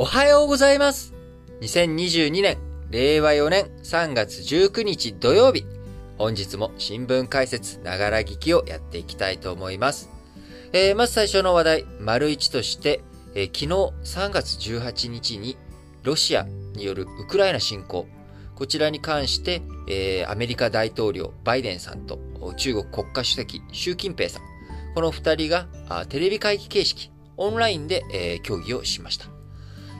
おはようございます。2022年、令和4年3月19日土曜日。本日も新聞解説、ながら聞きをやっていきたいと思います。えー、まず最初の話題、丸一として、えー、昨日3月18日にロシアによるウクライナ侵攻、こちらに関して、えー、アメリカ大統領バイデンさんと中国国家主席習近平さん、この二人がテレビ会議形式、オンラインで、えー、協議をしました。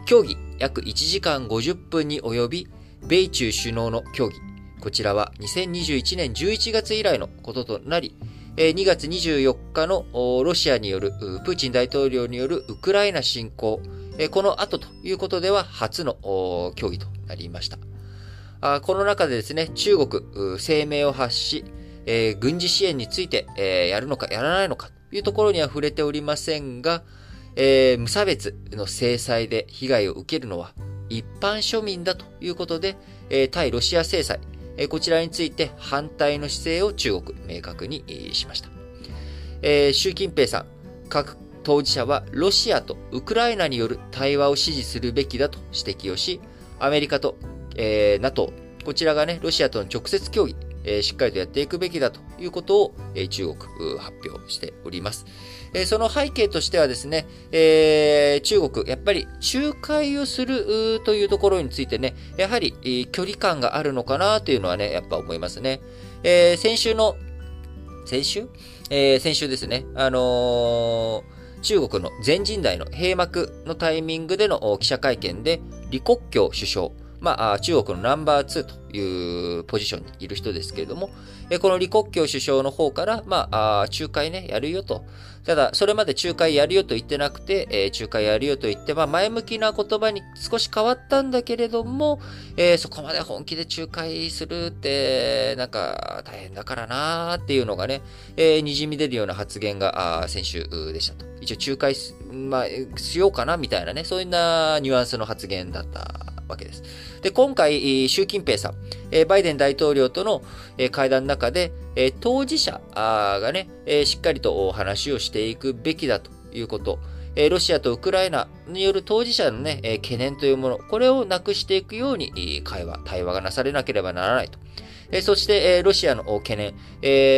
協議約1時間50分に及び、米中首脳の協議。こちらは2021年11月以来のこととなり、2月24日のロシアによる、プーチン大統領によるウクライナ侵攻、この後ということでは初の協議となりました。この中でですね、中国、声明を発し、軍事支援について、やるのかやらないのかというところには触れておりませんが、えー、無差別の制裁で被害を受けるのは一般庶民だということで、えー、対ロシア制裁、えー、こちらについて反対の姿勢を中国明確に、えー、しました。えー、習近平さん、各当事者はロシアとウクライナによる対話を支持するべきだと指摘をし、アメリカと、えー、NATO、こちらがね、ロシアとの直接協議、え、しっかりとやっていくべきだということを、え、中国発表しております。え、その背景としてはですね、え、中国、やっぱり仲介をするというところについてね、やはり、え、距離感があるのかなというのはね、やっぱ思いますね。え、先週の、先週？えー、先週ですね、あのー中国の全人代の閉幕のタイミングでの記者会見で、李克強首相、まあ、中国のナンバー2というポジションにいる人ですけれども、この李克強首相の方から、まあ、仲介ね、やるよと。ただ、それまで仲介やるよと言ってなくて、え仲介やるよと言って、まあ、前向きな言葉に少し変わったんだけれども、えー、そこまで本気で仲介するって、なんか、大変だからなーっていうのがね、えー、滲み出るような発言が、先週でしたと。一応仲介まあ、しようかなみたいなね、そういうなニュアンスの発言だったわけです。で、今回、習近平さん、バイデン大統領との会談の中で、当事者がね、しっかりと話をしていくべきだということ、ロシアとウクライナによる当事者のね、懸念というもの、これをなくしていくように会話、対話がなされなければならないと。そして、ロシアの懸念、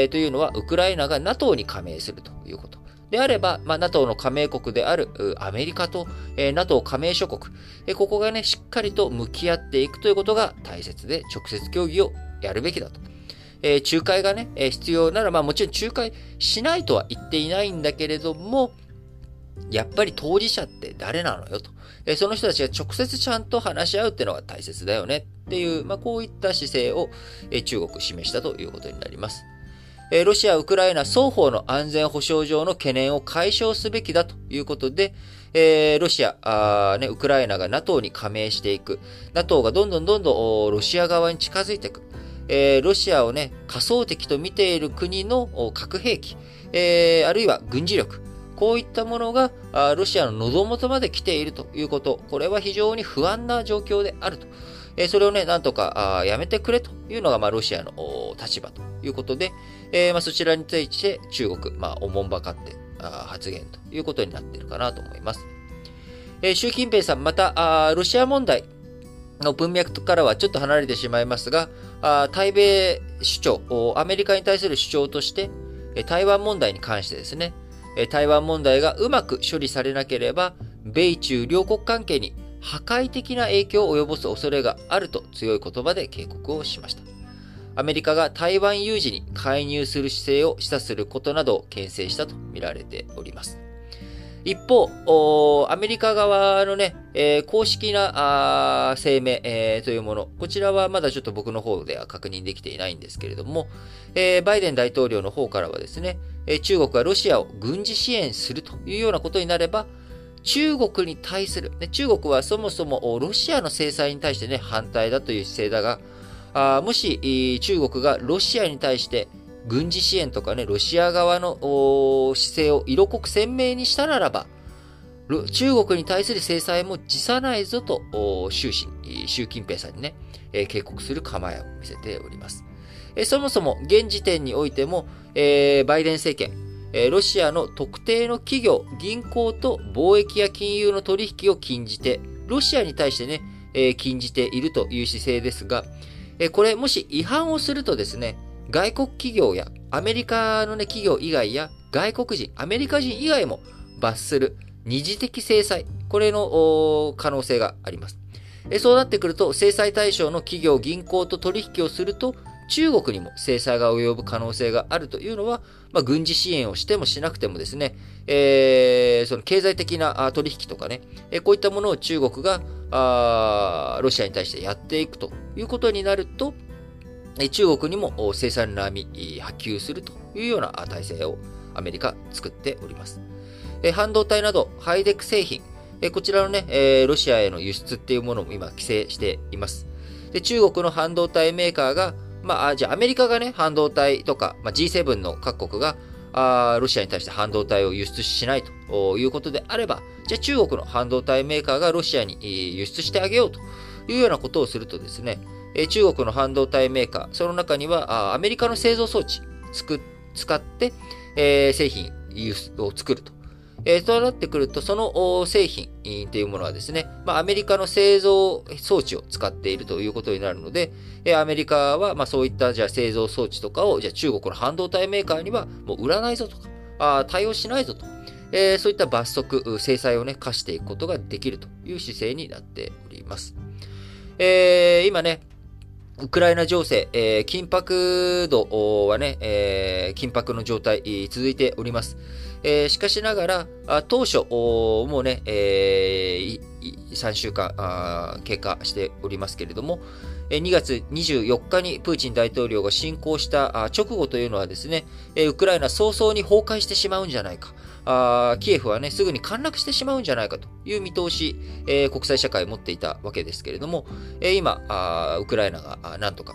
というのは、ウクライナが NATO に加盟するということ。であれば、まあ、NATO の加盟国であるアメリカと、えー、NATO 加盟諸国、えー、ここがね、しっかりと向き合っていくということが大切で、直接協議をやるべきだと。えー、仲介がね、えー、必要なら、まあもちろん仲介しないとは言っていないんだけれども、やっぱり当事者って誰なのよと。えー、その人たちが直接ちゃんと話し合うっていうのが大切だよねっていう、まあこういった姿勢を、えー、中国示したということになります。ロシア、ウクライナ双方の安全保障上の懸念を解消すべきだということで、え、ロシア、ね、ウクライナが NATO に加盟していく。NATO がどんどんどんどんロシア側に近づいていく。え、ロシアをね、仮想敵と見ている国の核兵器、え、あるいは軍事力。こういったものがロシアの喉元まで来ているということ。これは非常に不安な状況であると。えそれをね、なんとかやめてくれというのが、まあ、ロシアの立場ということで、えー、まあ、そちらについて中国、まあ、おもんばかって発言ということになっているかなと思います。えー、習近平さん、また、あロシア問題の文脈からはちょっと離れてしまいますが、あ対米主張、アメリカに対する主張として、台湾問題に関してですね、台湾問題がうまく処理されなければ、米中両国関係に破壊的な影響を及ぼす恐れがあると強い言葉で警告をしました。アメリカが台湾有事に介入する姿勢を示唆することなどを牽制したと見られております。一方、アメリカ側のね、えー、公式な声明、えー、というもの、こちらはまだちょっと僕の方では確認できていないんですけれども、えー、バイデン大統領の方からはですね、中国がロシアを軍事支援するというようなことになれば、中国に対する、ね、中国はそもそもロシアの制裁に対してね、反対だという姿勢だが、あもし中国がロシアに対して軍事支援とかね、ロシア側の姿勢を色濃く鮮明にしたならば、中国に対する制裁も辞さないぞと、習習近平さんにね、警告する構えを見せております。そもそも現時点においても、えー、バイデン政権、ロシアの特定の企業、銀行と貿易や金融の取引を禁じて、ロシアに対してね、え禁じているという姿勢ですが、えこれもし違反をするとですね、外国企業やアメリカのね、企業以外や外国人、アメリカ人以外も罰する二次的制裁、これの可能性があります。えそうなってくると、制裁対象の企業、銀行と取引をすると、中国にも制裁が及ぶ可能性があるというのは、まあ、軍事支援をしてもしなくてもですね、えー、その経済的な取引とかね、こういったものを中国があロシアに対してやっていくということになると、中国にも制裁の波波及するというような体制をアメリカ作っております。半導体などハイテク製品、こちらのね、ロシアへの輸出っていうものも今規制しています。で中国の半導体メーカーがまあ、じゃあアメリカがね、半導体とか、まあ、G7 の各国があロシアに対して半導体を輸出しないということであれば、じゃあ中国の半導体メーカーがロシアに輸出してあげようというようなことをするとですね、中国の半導体メーカー、その中にはアメリカの製造装置使って、えー、製品を作ると。えー、そうなってくると、その製品というものはですね、まあ、アメリカの製造装置を使っているということになるので、えー、アメリカは、まあ、そういったじゃあ製造装置とかを、じゃあ中国の半導体メーカーにはもう売らないぞとか、あ対応しないぞと、えー、そういった罰則、制裁をね、課していくことができるという姿勢になっております。えー、今ね、ウクライナ情勢、えー、緊迫度はね、えー、緊迫の状態続いております。えー、しかしながら、あ当初、もうね、えー、3週間経過しておりますけれども、2月24日にプーチン大統領が侵攻した直後というのはですね、ウクライナ早々に崩壊してしまうんじゃないか。キエフはね、すぐに陥落してしまうんじゃないかという見通し、国際社会持っていたわけですけれども、今、ウクライナがなんとか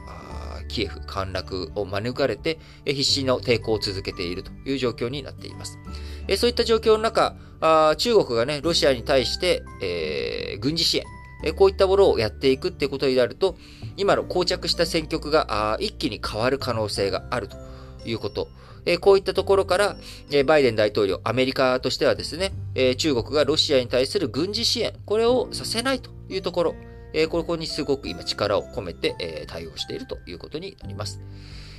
キエフ陥落を免れて、必死の抵抗を続けているという状況になっています。そういった状況の中、中国がね、ロシアに対して、えー、軍事支援、こういったものをやっていくってことになると、今の膠着した戦局が一気に変わる可能性があるということ。えこういったところから、えバイデン大統領、アメリカとしてはですね、え中国がロシアに対する軍事支援、これをさせないというところ、えここにすごく今力を込めて、え対応しているということになります。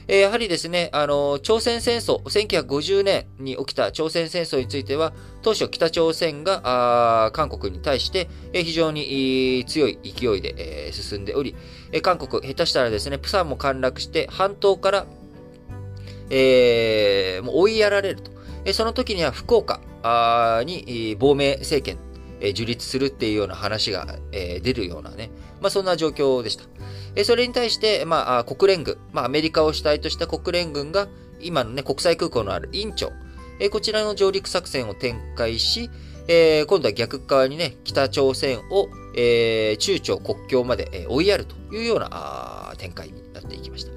えやはりですね、あの、朝鮮戦争、1950年に起きた朝鮮戦争については、当初北朝鮮が韓国に対して、え非常に強い勢いで、え進んでおり、え韓国、下手したらですね、プサンも陥落して、半島から、えー、もう追いやられると。えその時には福岡に亡命政権え樹立するっていうような話が、え出るようなね、まあ、そんな状況でした。えそれに対して、まあ、国連軍、まあ、アメリカを主体とした国連軍が、今のね、国際空港のあるインチョン、えこちらの上陸作戦を展開し、え、今度は逆側にね、北朝鮮を、え、中朝国境まで、え追いやるというような展開になっていきました。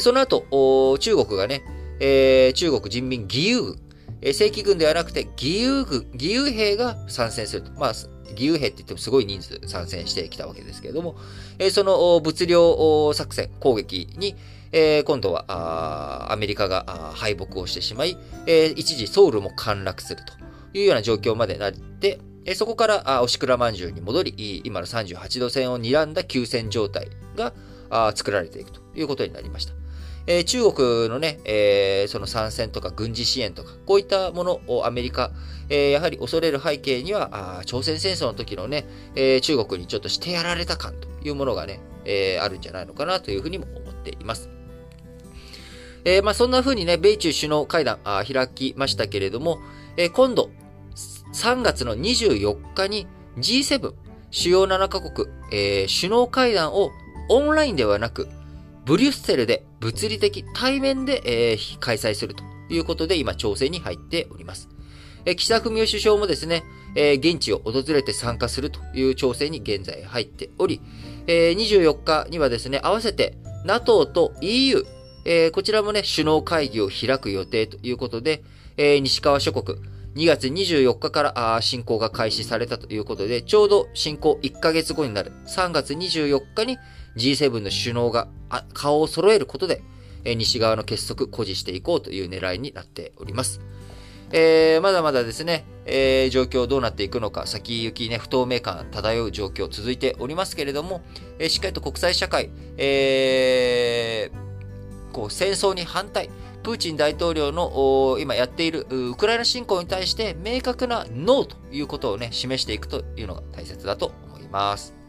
その後、中国がね、えー、中国人民義勇軍、え正規軍ではなくて義勇軍、義勇兵が参戦すると。まあ、義勇兵って言ってもすごい人数参戦してきたわけですけれども、えその物量作戦、攻撃に、え今度はアメリカが敗北をしてしまい、え一時ソウルも陥落するというような状況までなって、えそこから押倉まんじゅうに戻り、今の38度線を睨んだ休戦状態が作られていくということになりました。えー、中国のね、えー、その参戦とか軍事支援とか、こういったものをアメリカ、えー、やはり恐れる背景には、あ朝鮮戦争の時のね、え中国にちょっとしてやられた感というものがね、えあるんじゃないのかなというふうにも思っています。えまあ、そんな風にね、米中首脳会談あ開きましたけれども、え今度、3月の24日に G7 主要7カ国、え首脳会談をオンラインではなく、ブリュッセルで物理的対面で、えー、開催するということで今調整に入っております。えー、岸田文雄首相もですね、えー、現地を訪れて参加するという調整に現在入っており、えー、24日にはですね、合わせて NATO と EU、えー、こちらもね、首脳会議を開く予定ということで、えー、西側諸国、2月24日から侵攻が開始されたということで、ちょうど侵攻1ヶ月後になる3月24日に G7 の首脳が顔を揃えることで、西側の結束、誇示していこうという狙いになっております。えー、まだまだですね、えー、状況どうなっていくのか、先行きね、不透明感漂う状況続いておりますけれども、えー、しっかりと国際社会、えー、こう、戦争に反対、プーチン大統領の今やっているウクライナ侵攻に対して明確なノーということをね、示していくというのが大切だと思います。